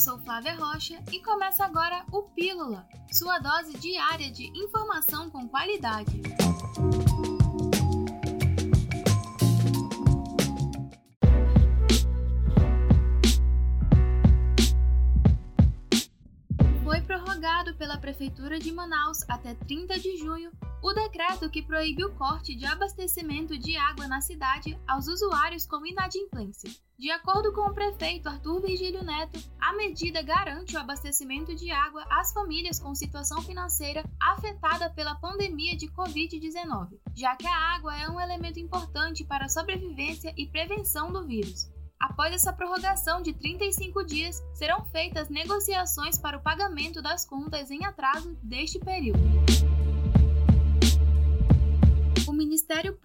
Flávia Rocha e começa agora o Pílula, sua dose diária de informação com qualidade. Foi prorrogado pela Prefeitura de Manaus até 30 de junho o decreto que proíbe o corte de abastecimento de água na cidade aos usuários com inadimplência. De acordo com o prefeito Arthur Virgílio Neto, a medida garante o abastecimento de água às famílias com situação financeira afetada pela pandemia de Covid-19, já que a água é um elemento importante para a sobrevivência e prevenção do vírus. Após essa prorrogação de 35 dias, serão feitas negociações para o pagamento das contas em atraso deste período.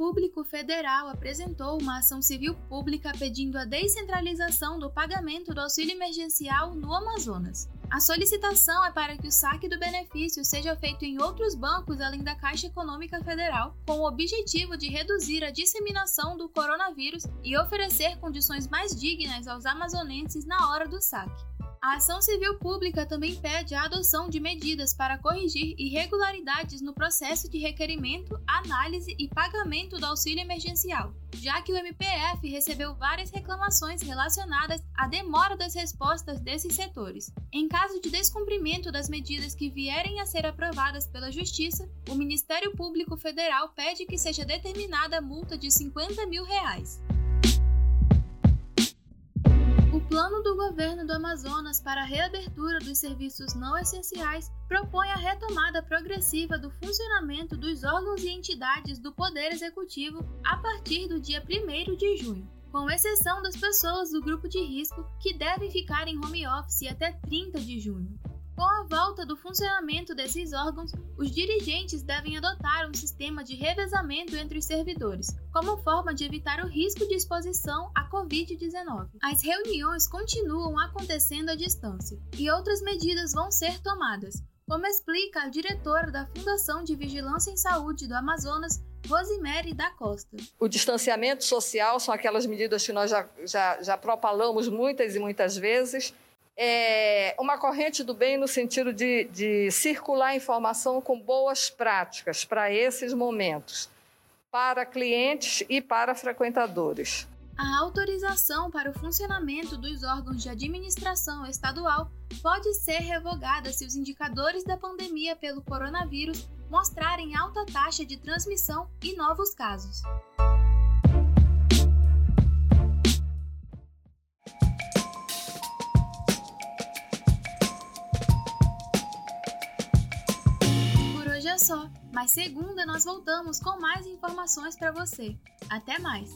Público Federal apresentou uma ação civil pública pedindo a descentralização do pagamento do auxílio emergencial no Amazonas. A solicitação é para que o saque do benefício seja feito em outros bancos além da Caixa Econômica Federal, com o objetivo de reduzir a disseminação do coronavírus e oferecer condições mais dignas aos amazonenses na hora do saque. A ação civil pública também pede a adoção de medidas para corrigir irregularidades no processo de requerimento, análise e pagamento do auxílio emergencial, já que o MPF recebeu várias reclamações relacionadas à demora das respostas desses setores. Em caso de descumprimento das medidas que vierem a ser aprovadas pela Justiça, o Ministério Público Federal pede que seja determinada a multa de 50 mil reais. Governo do Amazonas para a reabertura dos serviços não essenciais propõe a retomada progressiva do funcionamento dos órgãos e entidades do Poder Executivo a partir do dia 1 de junho, com exceção das pessoas do grupo de risco que devem ficar em home office até 30 de junho. Com a volta do funcionamento desses órgãos, os dirigentes devem adotar um sistema de revezamento entre os servidores, como forma de evitar o risco de exposição à Covid-19. As reuniões continuam acontecendo à distância e outras medidas vão ser tomadas, como explica a diretora da Fundação de Vigilância em Saúde do Amazonas, Rosemary da Costa. O distanciamento social são aquelas medidas que nós já, já, já propalamos muitas e muitas vezes é, uma corrente do bem no sentido de, de circular informação com boas práticas para esses momentos, para clientes e para frequentadores. A autorização para o funcionamento dos órgãos de administração estadual pode ser revogada se os indicadores da pandemia pelo coronavírus mostrarem alta taxa de transmissão e novos casos. Só, mas segunda nós voltamos com mais informações para você. Até mais!